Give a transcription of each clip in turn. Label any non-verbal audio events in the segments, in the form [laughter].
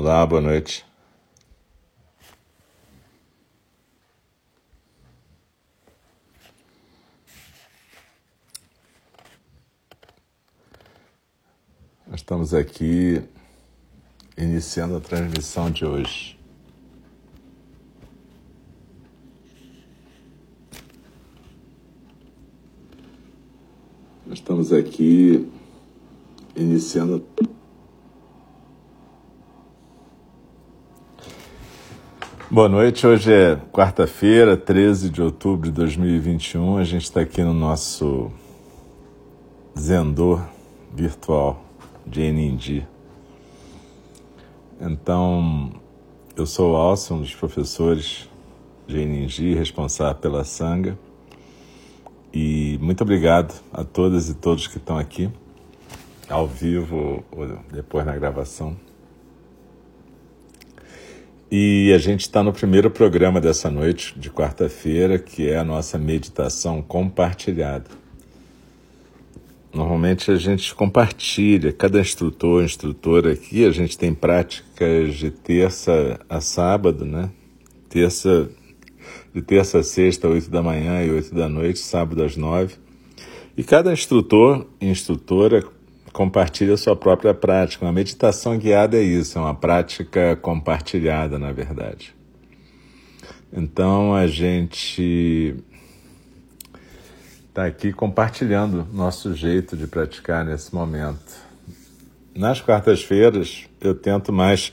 Olá, boa noite. Nós estamos aqui iniciando a transmissão de hoje. Nós estamos aqui iniciando Boa noite, hoje é quarta-feira, 13 de outubro de 2021. A gente está aqui no nosso Zendor virtual de Enindi. Então, eu sou o Alcio, um dos professores de Enindi, responsável pela Sanga. E muito obrigado a todas e todos que estão aqui, ao vivo ou depois na gravação. E a gente está no primeiro programa dessa noite, de quarta-feira, que é a nossa meditação compartilhada. Normalmente a gente compartilha, cada instrutor, instrutora aqui, a gente tem práticas de terça a sábado, né? Terça, de terça a sexta, oito da manhã e oito da noite, sábado às nove. E cada instrutor e instrutora compartilha a sua própria prática. Uma meditação guiada é isso, é uma prática compartilhada, na verdade. Então a gente está aqui compartilhando nosso jeito de praticar nesse momento. Nas quartas-feiras eu tento mais,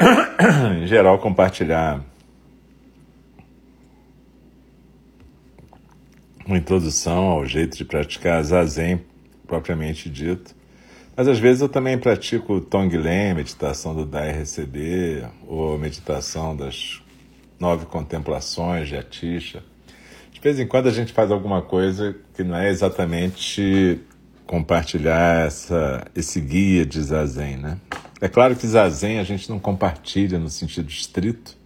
[coughs] em geral, compartilhar uma introdução ao jeito de praticar zazen propriamente dito. Mas às vezes eu também pratico Tonglen, meditação do Receber, ou meditação das nove contemplações de Atisha. De vez em quando a gente faz alguma coisa que não é exatamente compartilhar essa, esse guia de Zazen, né? É claro que Zazen a gente não compartilha no sentido estrito,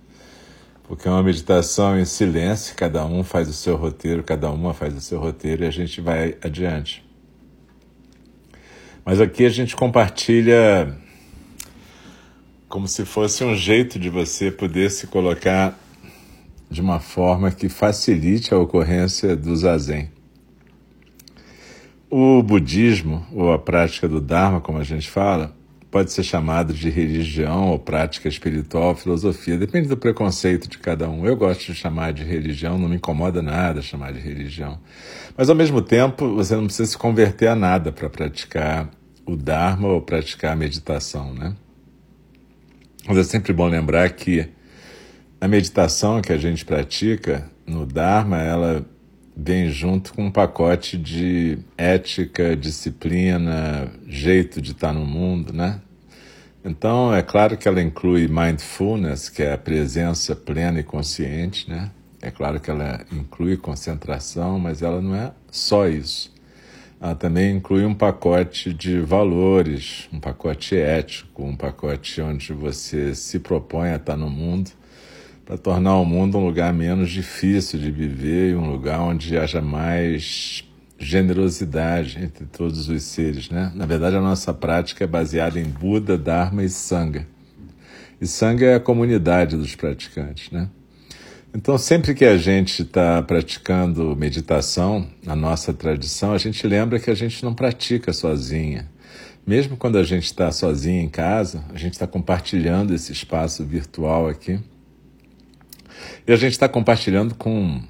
porque é uma meditação em silêncio, cada um faz o seu roteiro, cada uma faz o seu roteiro e a gente vai adiante. Mas aqui a gente compartilha como se fosse um jeito de você poder se colocar de uma forma que facilite a ocorrência do zazen. O budismo, ou a prática do Dharma, como a gente fala, pode ser chamado de religião ou prática espiritual, filosofia, depende do preconceito de cada um. Eu gosto de chamar de religião, não me incomoda nada chamar de religião. Mas ao mesmo tempo, você não precisa se converter a nada para praticar o Dharma ou praticar a meditação, né? Mas é sempre bom lembrar que a meditação que a gente pratica no Dharma, ela vem junto com um pacote de ética, disciplina, jeito de estar no mundo, né? Então, é claro que ela inclui mindfulness, que é a presença plena e consciente, né? É claro que ela inclui concentração, mas ela não é só isso. Ela também inclui um pacote de valores, um pacote ético, um pacote onde você se propõe a estar no mundo para tornar o mundo um lugar menos difícil de viver e um lugar onde haja mais generosidade entre todos os seres, né? Na verdade, a nossa prática é baseada em Buda, Dharma e Sangha. E Sangha é a comunidade dos praticantes, né? Então, sempre que a gente está praticando meditação, na nossa tradição, a gente lembra que a gente não pratica sozinha. Mesmo quando a gente está sozinha em casa, a gente está compartilhando esse espaço virtual aqui. E a gente está compartilhando com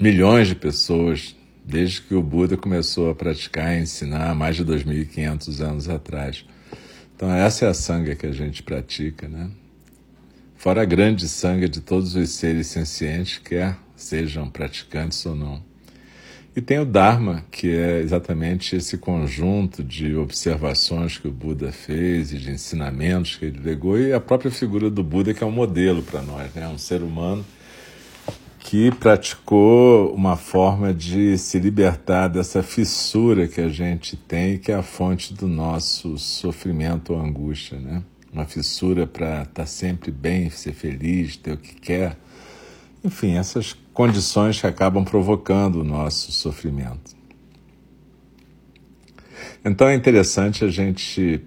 milhões de pessoas desde que o Buda começou a praticar e ensinar há mais de 2.500 anos atrás. Então essa é a sanga que a gente pratica, né? Fora a grande sanga de todos os seres sencientes, quer sejam praticantes ou não. E tem o Dharma, que é exatamente esse conjunto de observações que o Buda fez e de ensinamentos que ele legou, e a própria figura do Buda, que é um modelo para nós, né? um ser humano que praticou uma forma de se libertar dessa fissura que a gente tem, que é a fonte do nosso sofrimento ou angústia. Né? Uma fissura para estar tá sempre bem, ser feliz, ter o que quer. Enfim, essas condições que acabam provocando o nosso sofrimento. Então é interessante a gente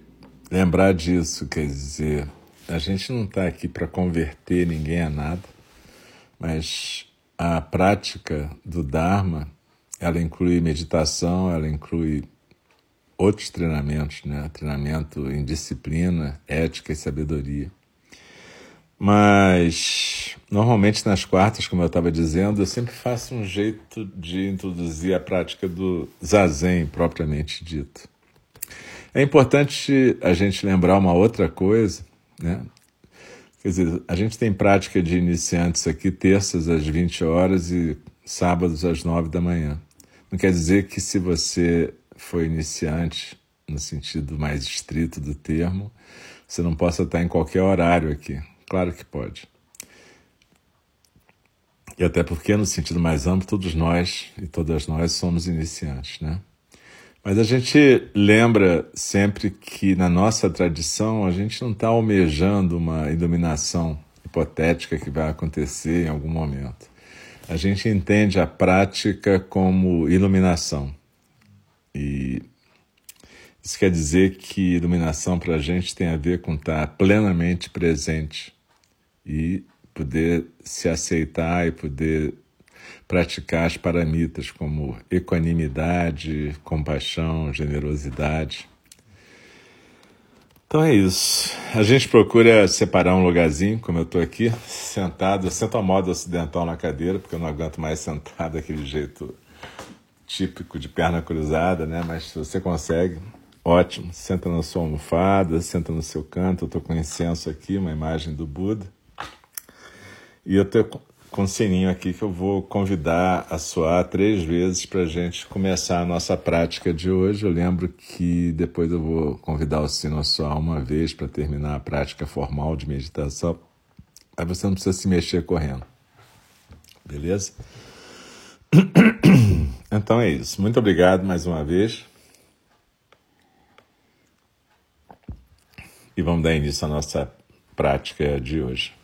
lembrar disso, quer dizer, a gente não está aqui para converter ninguém a nada, mas a prática do Dharma, ela inclui meditação, ela inclui outros treinamentos, né? Treinamento em disciplina, ética e sabedoria. Mas normalmente nas quartas, como eu estava dizendo, eu sempre faço um jeito de introduzir a prática do zazen propriamente dito. É importante a gente lembrar uma outra coisa, né? Quer dizer, a gente tem prática de iniciantes aqui terças às 20 horas e sábados às 9 da manhã. Não quer dizer que se você for iniciante, no sentido mais estrito do termo, você não possa estar em qualquer horário aqui. Claro que pode. E até porque, no sentido mais amplo, todos nós e todas nós somos iniciantes, né? Mas a gente lembra sempre que na nossa tradição a gente não está almejando uma iluminação hipotética que vai acontecer em algum momento. A gente entende a prática como iluminação. E isso quer dizer que iluminação para a gente tem a ver com estar tá plenamente presente e poder se aceitar e poder praticar as paramitas como equanimidade, compaixão, generosidade. Então é isso. A gente procura separar um lugarzinho, como eu estou aqui, sentado. Eu sento a moda ocidental na cadeira, porque eu não aguento mais sentar daquele jeito típico de perna cruzada, né? Mas se você consegue, ótimo. Senta na sua almofada, senta no seu canto. Eu estou com incenso aqui, uma imagem do Buda. E eu estou com um sininho aqui que eu vou convidar a soar três vezes para a gente começar a nossa prática de hoje. Eu lembro que depois eu vou convidar o sino a soar uma vez para terminar a prática formal de meditação. Aí você não precisa se mexer correndo. Beleza? [coughs] Então é isso. Muito obrigado mais uma vez. E vamos dar início à nossa prática de hoje.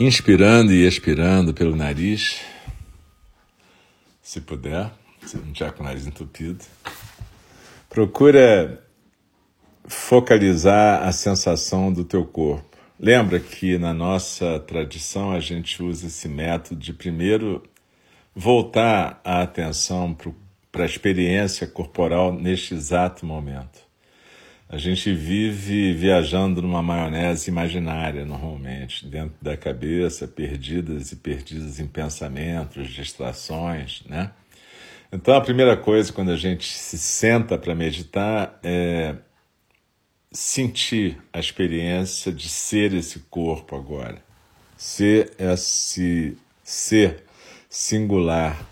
Inspirando e expirando pelo nariz, se puder, se não tiver com o nariz entupido. Procura focalizar a sensação do teu corpo. Lembra que na nossa tradição a gente usa esse método de primeiro voltar a atenção para a experiência corporal neste exato momento. A gente vive viajando numa maionese imaginária, normalmente, dentro da cabeça, perdidas e perdidas em pensamentos, distrações, né? Então, a primeira coisa quando a gente se senta para meditar é sentir a experiência de ser esse corpo agora, ser esse ser singular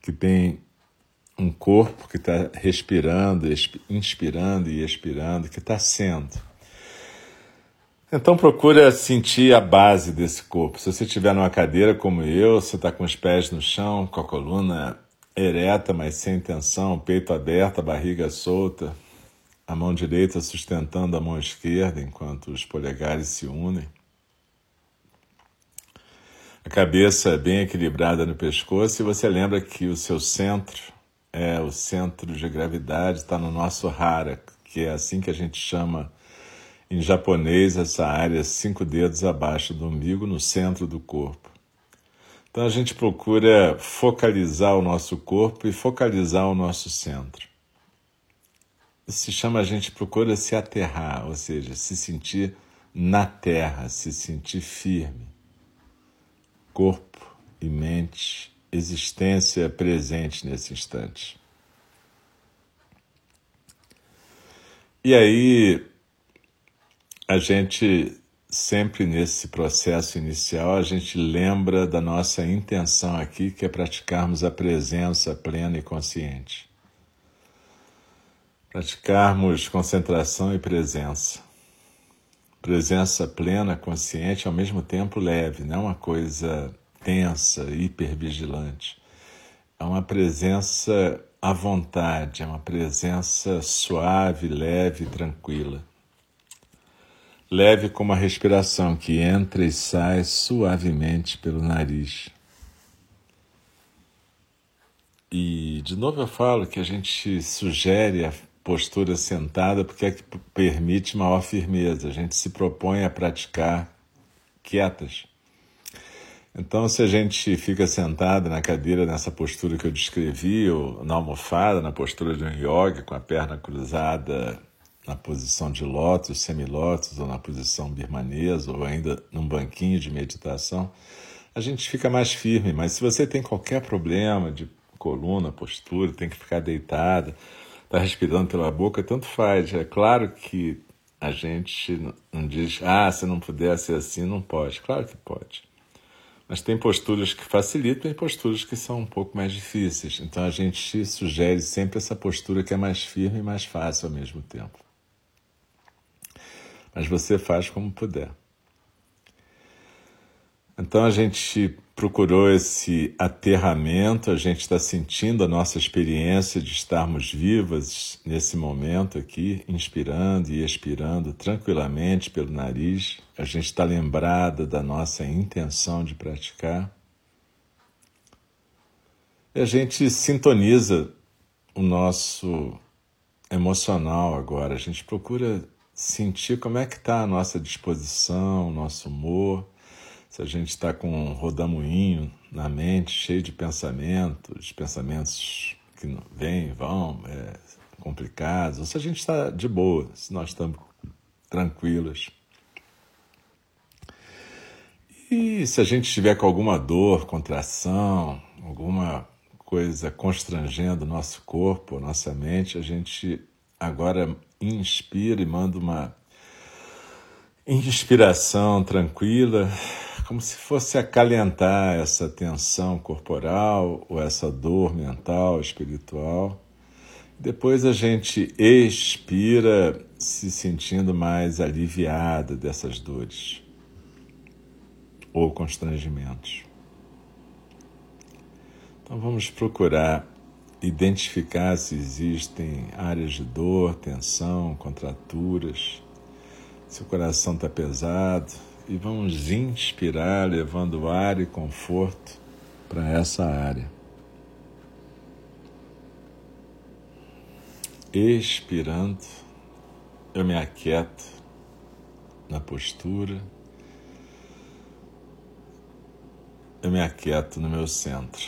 que tem um corpo que está respirando, inspirando e expirando, que está sendo. Então procura sentir a base desse corpo. Se você estiver numa cadeira como eu, você está com os pés no chão, com a coluna ereta, mas sem tensão, peito aberto, barriga solta, a mão direita sustentando a mão esquerda enquanto os polegares se unem. A cabeça bem equilibrada no pescoço e você lembra que o seu centro é o centro de gravidade, está no nosso hara, que é assim que a gente chama em japonês essa área cinco dedos abaixo do umbigo, no centro do corpo. Então a gente procura focalizar o nosso corpo e focalizar o nosso centro. Isso se chama a gente procura se aterrar, ou seja, se sentir na terra, se sentir firme. Corpo e mente existência presente nesse instante. E aí, a gente sempre nesse processo inicial, a gente lembra da nossa intenção aqui, que é praticarmos a presença plena e consciente. Praticarmos concentração e presença. Presença plena, consciente, ao mesmo tempo leve, não é uma coisa tensa, hipervigilante. É uma presença à vontade, é uma presença suave, leve, tranquila. leve como a respiração que entra e sai suavemente pelo nariz. E de novo eu falo que a gente sugere a postura sentada porque é que permite maior firmeza. A gente se propõe a praticar quietas. Então, se a gente fica sentado na cadeira nessa postura que eu descrevi, ou na almofada, na postura de um yoga, com a perna cruzada na posição de lótus, semilótus, ou na posição birmanesa, ou ainda num banquinho de meditação, a gente fica mais firme. Mas se você tem qualquer problema de coluna, postura, tem que ficar deitada, está respirando pela boca, tanto faz. É claro que a gente não diz, ah, se não puder ser assim, não pode. Claro que pode. Mas tem posturas que facilitam e posturas que são um pouco mais difíceis. Então a gente sugere sempre essa postura que é mais firme e mais fácil ao mesmo tempo. Mas você faz como puder. Então a gente procurou esse aterramento, a gente está sentindo a nossa experiência de estarmos vivas nesse momento aqui, inspirando e expirando tranquilamente pelo nariz. A gente está lembrada da nossa intenção de praticar. E a gente sintoniza o nosso emocional agora. A gente procura sentir como é que está a nossa disposição, o nosso humor se a gente está com um rodamuinho na mente, cheio de pensamentos, pensamentos que vêm e vão, é, complicados, ou se a gente está de boa, se nós estamos tranquilos. E se a gente estiver com alguma dor, contração, alguma coisa constrangendo o nosso corpo, nossa mente, a gente agora inspira e manda uma inspiração tranquila como se fosse acalentar essa tensão corporal ou essa dor mental, espiritual. Depois a gente expira se sentindo mais aliviada dessas dores ou constrangimentos. Então vamos procurar identificar se existem áreas de dor, tensão, contraturas, se o coração está pesado e vamos inspirar, levando ar e conforto para essa área. Expirando, eu me aquieto na postura, eu me aquieto no meu centro.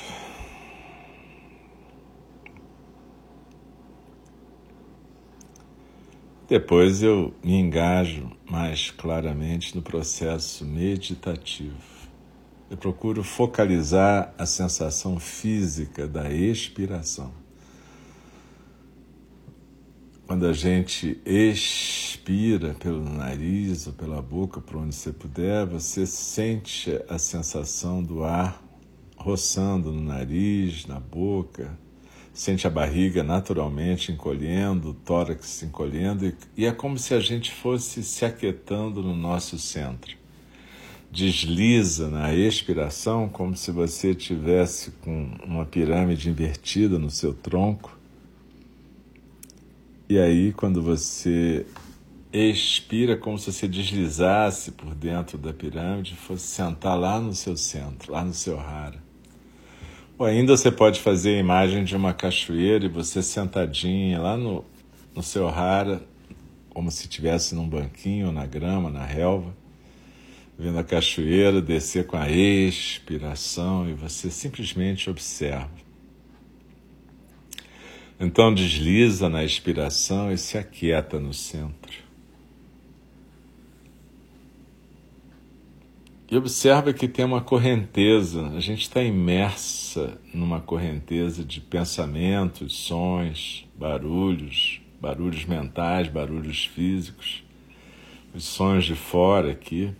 Depois eu me engajo mais claramente no processo meditativo. Eu procuro focalizar a sensação física da expiração. Quando a gente expira pelo nariz ou pela boca, por onde você puder, você sente a sensação do ar roçando no nariz, na boca, sente a barriga naturalmente encolhendo, o tórax se encolhendo, e, e é como se a gente fosse se aquietando no nosso centro. Desliza na expiração como se você tivesse com uma pirâmide invertida no seu tronco. E aí, quando você expira, como se você deslizasse por dentro da pirâmide, fosse sentar lá no seu centro, lá no seu rara. Ou ainda você pode fazer a imagem de uma cachoeira e você sentadinha lá no, no seu rara, como se estivesse num banquinho, na grama, na relva, vendo a cachoeira descer com a expiração e você simplesmente observa. Então desliza na expiração e se aquieta no centro. E observa que tem uma correnteza, a gente está imersa numa correnteza de pensamentos, sons, barulhos, barulhos mentais, barulhos físicos, os sons de fora aqui.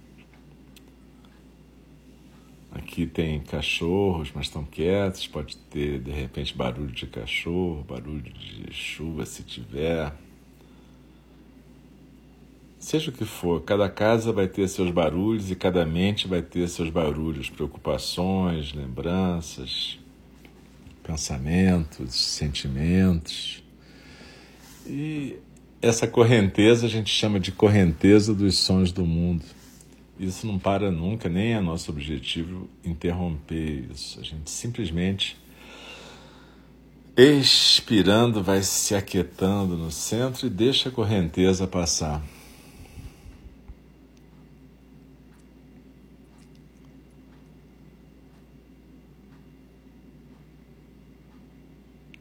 Aqui tem cachorros, mas estão quietos, pode ter de repente barulho de cachorro, barulho de chuva se tiver. Seja o que for, cada casa vai ter seus barulhos e cada mente vai ter seus barulhos, preocupações, lembranças, pensamentos, sentimentos. E essa correnteza a gente chama de correnteza dos sons do mundo. Isso não para nunca, nem é nosso objetivo interromper isso. A gente simplesmente expirando vai se aquietando no centro e deixa a correnteza passar.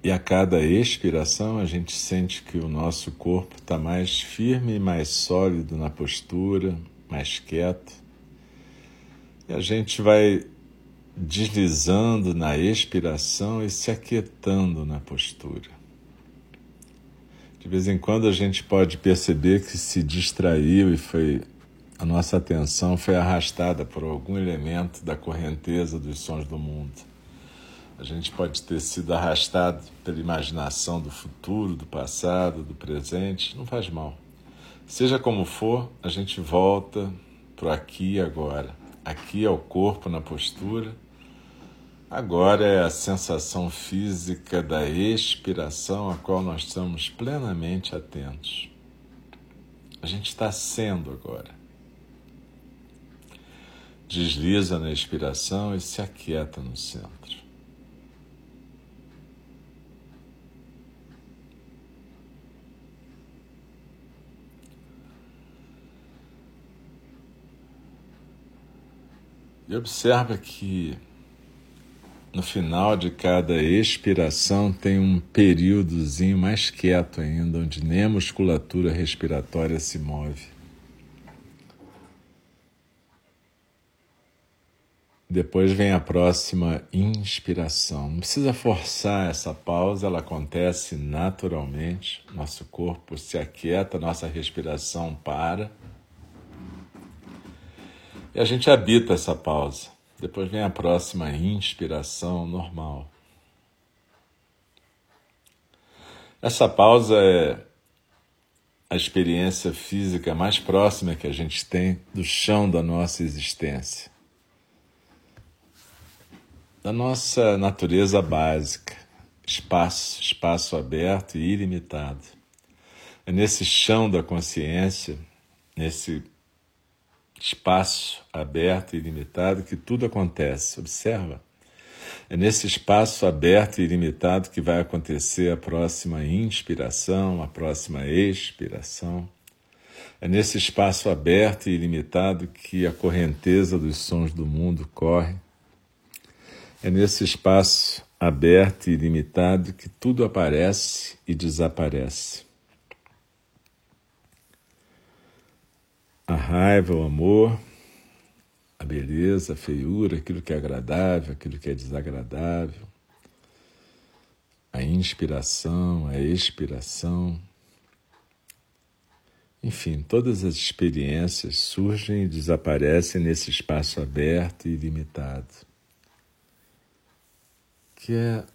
E a cada expiração a gente sente que o nosso corpo está mais firme e mais sólido na postura, mais quieto. E a gente vai deslizando na expiração e se aquietando na postura. De vez em quando a gente pode perceber que se distraiu e foi a nossa atenção foi arrastada por algum elemento da correnteza dos sons do mundo. A gente pode ter sido arrastado pela imaginação do futuro, do passado, do presente, não faz mal. Seja como for, a gente volta para o aqui e agora. Aqui é o corpo na postura, agora é a sensação física da expiração a qual nós estamos plenamente atentos. A gente está sendo agora. Desliza na expiração e se aquieta no centro. E observa que no final de cada expiração tem um períodozinho mais quieto ainda, onde nem a musculatura respiratória se move. Depois vem a próxima inspiração. Não precisa forçar essa pausa, ela acontece naturalmente. Nosso corpo se aquieta, nossa respiração para. E a gente habita essa pausa. Depois vem a próxima inspiração normal. Essa pausa é a experiência física mais próxima que a gente tem do chão da nossa existência, da nossa natureza básica, espaço, espaço aberto e ilimitado. É nesse chão da consciência, nesse espaço aberto e ilimitado que tudo acontece. Observa. É nesse espaço aberto e ilimitado que vai acontecer a próxima inspiração, a próxima expiração. É nesse espaço aberto e ilimitado que a correnteza dos sons do mundo corre. É nesse espaço aberto e ilimitado que tudo aparece e desaparece. A raiva, o amor, a beleza, a feiura, aquilo que é agradável, aquilo que é desagradável, a inspiração, a expiração. Enfim, todas as experiências surgem e desaparecem nesse espaço aberto e ilimitado, que é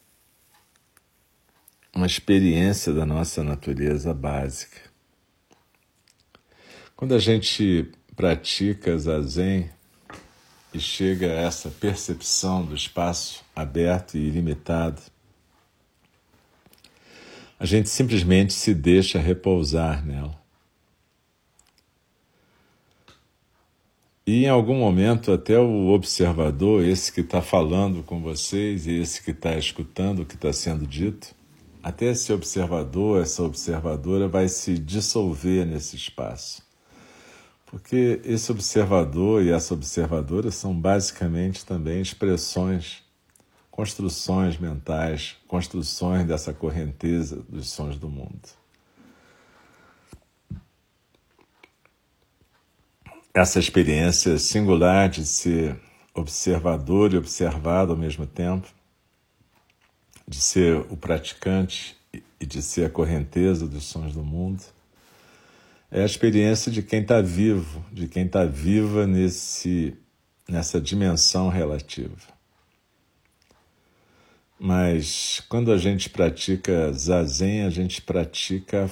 uma experiência da nossa natureza básica. Quando a gente pratica zazen e chega a essa percepção do espaço aberto e ilimitado, a gente simplesmente se deixa repousar nela. E em algum momento, até o observador, esse que está falando com vocês e esse que está escutando o que está sendo dito, até esse observador, essa observadora vai se dissolver nesse espaço. Porque esse observador e essa observadora são basicamente também expressões, construções mentais, construções dessa correnteza dos sons do mundo. Essa experiência singular de ser observador e observado ao mesmo tempo, de ser o praticante e de ser a correnteza dos sons do mundo é a experiência de quem está vivo, de quem está viva nesse, nessa dimensão relativa. Mas quando a gente pratica zazen, a gente pratica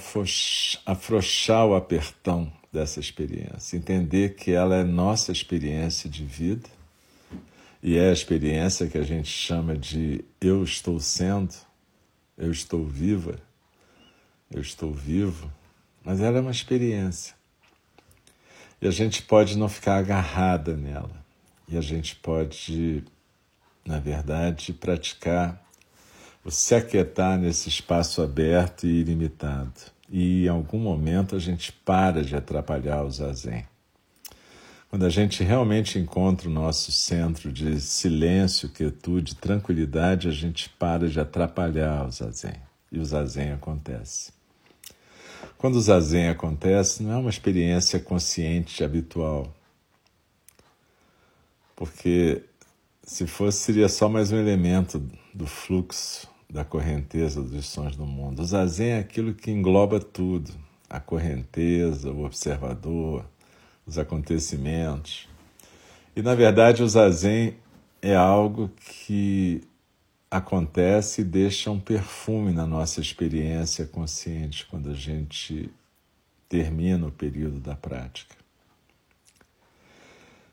afrouxar o apertão dessa experiência, entender que ela é nossa experiência de vida e é a experiência que a gente chama de eu estou sendo, eu estou viva, eu estou vivo, mas ela é uma experiência. E a gente pode não ficar agarrada nela. E a gente pode, na verdade, praticar o se aquietar nesse espaço aberto e ilimitado. E em algum momento a gente para de atrapalhar o zazen. Quando a gente realmente encontra o nosso centro de silêncio, quietude, tranquilidade, a gente para de atrapalhar o zazen. E o zazen acontece. Quando o zazen acontece, não é uma experiência consciente habitual. Porque se fosse, seria só mais um elemento do fluxo, da correnteza dos sons do mundo. O zazen é aquilo que engloba tudo: a correnteza, o observador, os acontecimentos. E na verdade o zazen é algo que acontece e deixa um perfume na nossa experiência consciente quando a gente termina o período da prática.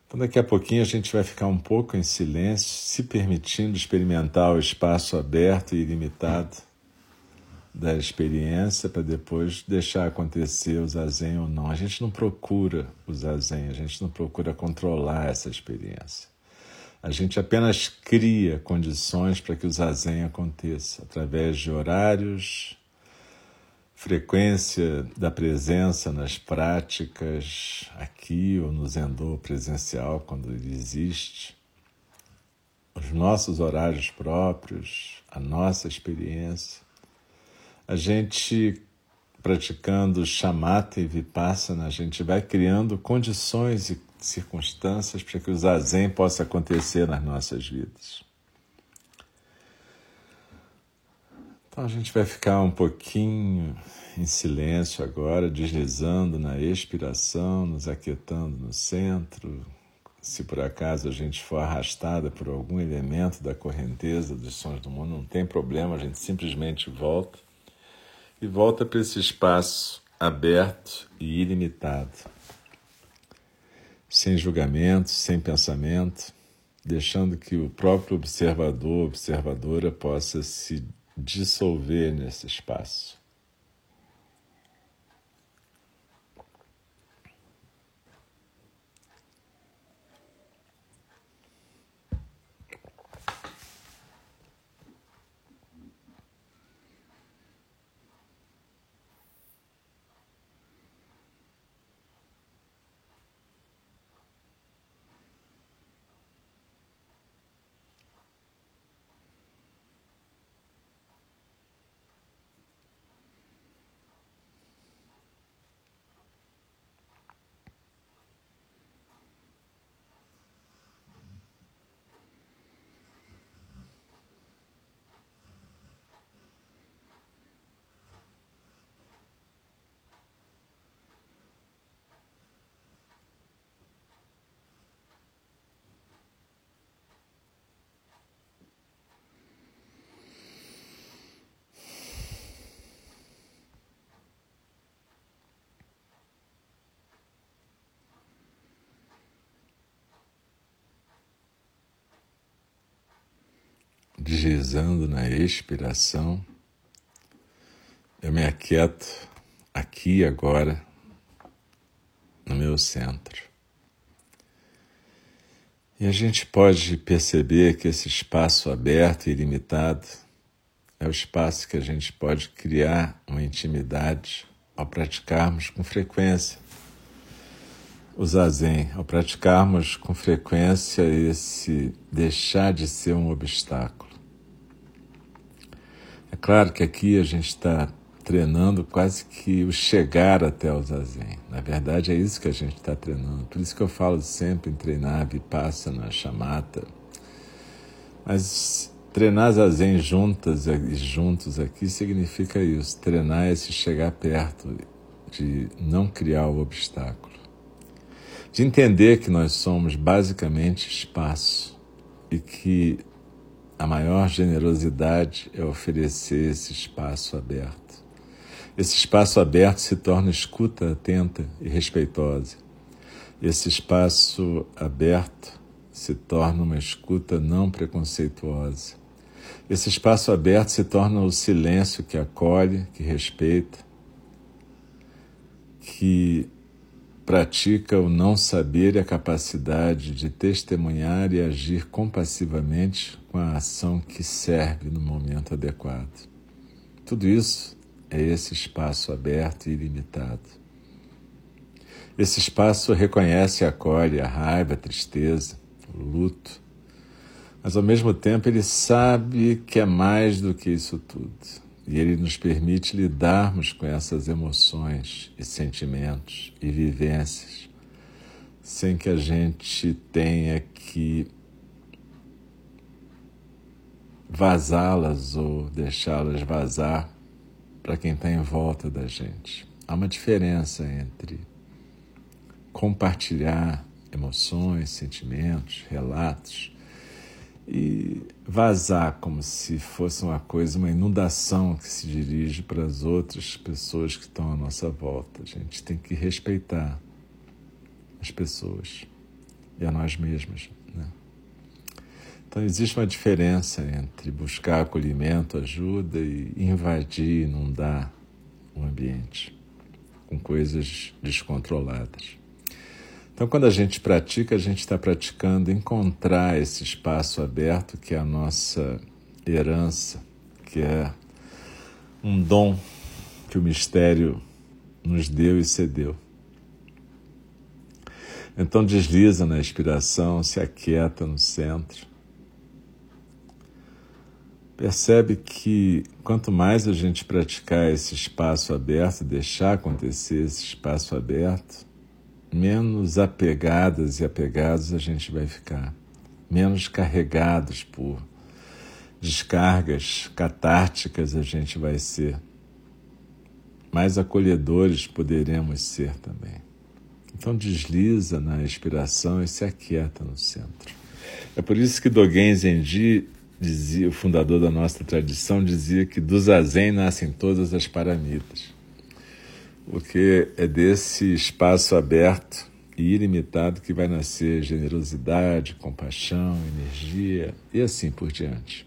Então, daqui a pouquinho a gente vai ficar um pouco em silêncio, se permitindo experimentar o espaço aberto e ilimitado da experiência para depois deixar acontecer o zazen ou não. A gente não procura o zazen, a gente não procura controlar essa experiência. A gente apenas cria condições para que o zazen aconteça através de horários, frequência da presença nas práticas aqui ou no zendô presencial quando ele existe, os nossos horários próprios, a nossa experiência. A gente praticando chamata e vipassana, a gente vai criando condições e circunstâncias para que o zazen possa acontecer nas nossas vidas. Então a gente vai ficar um pouquinho em silêncio agora, deslizando na expiração, nos aquietando no centro. Se por acaso a gente for arrastada por algum elemento da correnteza dos sons do mundo, não tem problema, a gente simplesmente volta e volta para esse espaço aberto e ilimitado, sem julgamento, sem pensamento, deixando que o próprio observador, observadora possa se dissolver nesse espaço. Deslizando na expiração, eu me aquieto aqui e agora no meu centro. E a gente pode perceber que esse espaço aberto e ilimitado é o espaço que a gente pode criar uma intimidade ao praticarmos com frequência o zazen, ao praticarmos com frequência esse deixar de ser um obstáculo. É claro que aqui a gente está treinando quase que o chegar até o zazen. Na verdade, é isso que a gente está treinando. Por isso que eu falo sempre em treinar vipassana, chamata. Mas treinar zazen juntas e juntos aqui significa isso. Treinar esse chegar perto, de não criar o obstáculo. De entender que nós somos basicamente espaço e que a maior generosidade é oferecer esse espaço aberto. Esse espaço aberto se torna escuta atenta e respeitosa. Esse espaço aberto se torna uma escuta não preconceituosa. Esse espaço aberto se torna o silêncio que acolhe, que respeita. que pratica o não saber e a capacidade de testemunhar e agir compassivamente com a ação que serve no momento adequado. Tudo isso é esse espaço aberto e ilimitado. Esse espaço reconhece e acolhe a raiva, a tristeza, o luto, mas ao mesmo tempo ele sabe que é mais do que isso tudo. E ele nos permite lidarmos com essas emoções e sentimentos e vivências sem que a gente tenha que vazá-las ou deixá-las vazar para quem está em volta da gente. Há uma diferença entre compartilhar emoções, sentimentos, relatos e vazar como se fosse uma coisa, uma inundação que se dirige para as outras pessoas que estão à nossa volta. A gente tem que respeitar as pessoas e a nós mesmos. Então, existe uma diferença entre buscar acolhimento, ajuda e invadir, inundar o ambiente com coisas descontroladas. Então, quando a gente pratica, a gente está praticando encontrar esse espaço aberto que é a nossa herança, que é um dom que o mistério nos deu e cedeu. Então, desliza na inspiração, se aquieta no centro. Percebe que quanto mais a gente praticar esse espaço aberto, deixar acontecer esse espaço aberto, menos apegadas e apegados a gente vai ficar, menos carregados por descargas catárticas a gente vai ser, mais acolhedores poderemos ser também. Então desliza na expiração e se aquieta no centro. É por isso que Dogen Zenji dizia, o fundador da nossa tradição, dizia que do zazen nascem todas as paramitas porque é desse espaço aberto e ilimitado que vai nascer generosidade, compaixão, energia e assim por diante.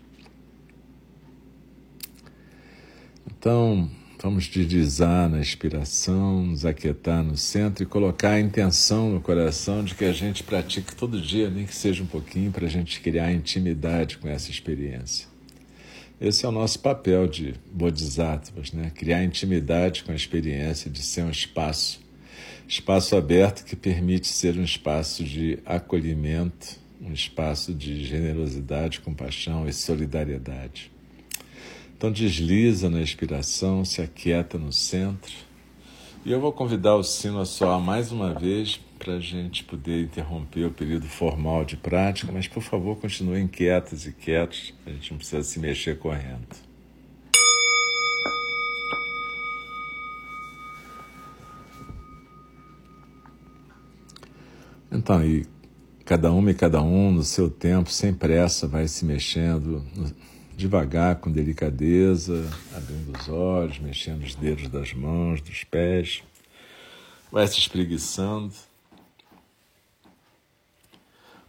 Então, vamos deslizar na inspiração, nos aquietar no centro e colocar a intenção no coração de que a gente pratique todo dia, nem que seja um pouquinho, para a gente criar intimidade com essa experiência. Esse é o nosso papel de bodhisattvas, né? criar intimidade com a experiência de ser um espaço, espaço aberto que permite ser um espaço de acolhimento, um espaço de generosidade, compaixão e solidariedade. Então desliza na expiração, se aquieta no centro. E eu vou convidar o sino a soar mais uma vez para a gente poder interromper o período formal de prática, mas por favor continuem quietos e quietos, a gente não precisa se mexer correndo. Então, e cada uma e cada um no seu tempo, sem pressa, vai se mexendo devagar, com delicadeza, abrindo os olhos, mexendo os dedos das mãos, dos pés, vai se espreguiçando.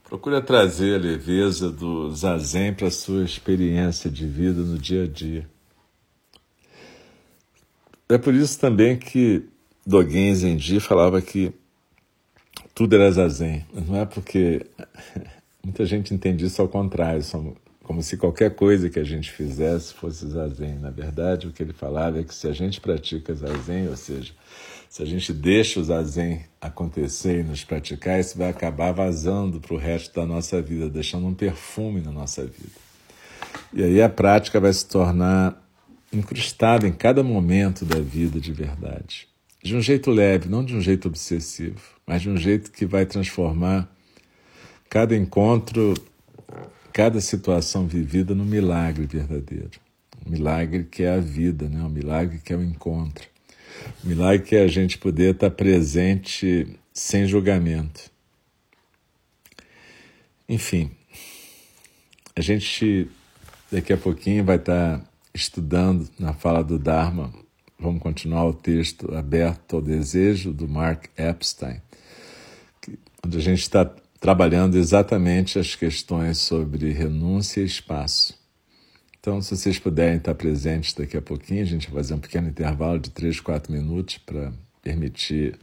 Procura trazer a leveza do zazen para a sua experiência de vida no dia a dia. É por isso também que Dogen Zenji falava que tudo era zazen. Não é porque [laughs] muita gente entende isso ao contrário, como se qualquer coisa que a gente fizesse fosse zazen. Na verdade, o que ele falava é que se a gente pratica zazen, ou seja, se a gente deixa o zazen acontecer e nos praticar, isso vai acabar vazando para o resto da nossa vida, deixando um perfume na nossa vida. E aí a prática vai se tornar incrustada em cada momento da vida de verdade. De um jeito leve, não de um jeito obsessivo, mas de um jeito que vai transformar cada encontro, cada situação vivida num milagre verdadeiro. Um milagre que é a vida, né? um milagre que é o encontro. O milagre é a gente poder estar presente sem julgamento. Enfim, a gente daqui a pouquinho vai estar estudando na fala do Dharma. Vamos continuar o texto aberto ao desejo do Mark Epstein, onde a gente está trabalhando exatamente as questões sobre renúncia e espaço. Então, se vocês puderem estar presentes daqui a pouquinho, a gente vai fazer um pequeno intervalo de 3, 4 minutos para permitir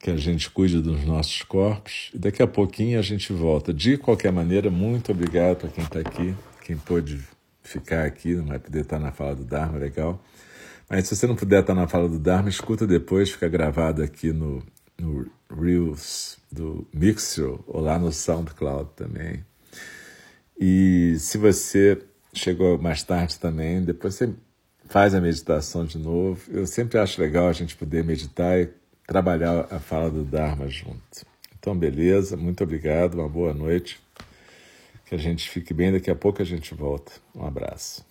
que a gente cuide dos nossos corpos. E daqui a pouquinho a gente volta. De qualquer maneira, muito obrigado para quem está aqui, quem pôde ficar aqui, não vai poder estar na fala do Dharma, legal. Mas se você não puder estar na fala do Dharma, escuta depois, fica gravado aqui no, no Reels do Mixer ou lá no SoundCloud também. E se você chegou mais tarde também, depois você faz a meditação de novo. Eu sempre acho legal a gente poder meditar e trabalhar a fala do Dharma junto. Então, beleza, muito obrigado, uma boa noite. Que a gente fique bem, daqui a pouco a gente volta. Um abraço.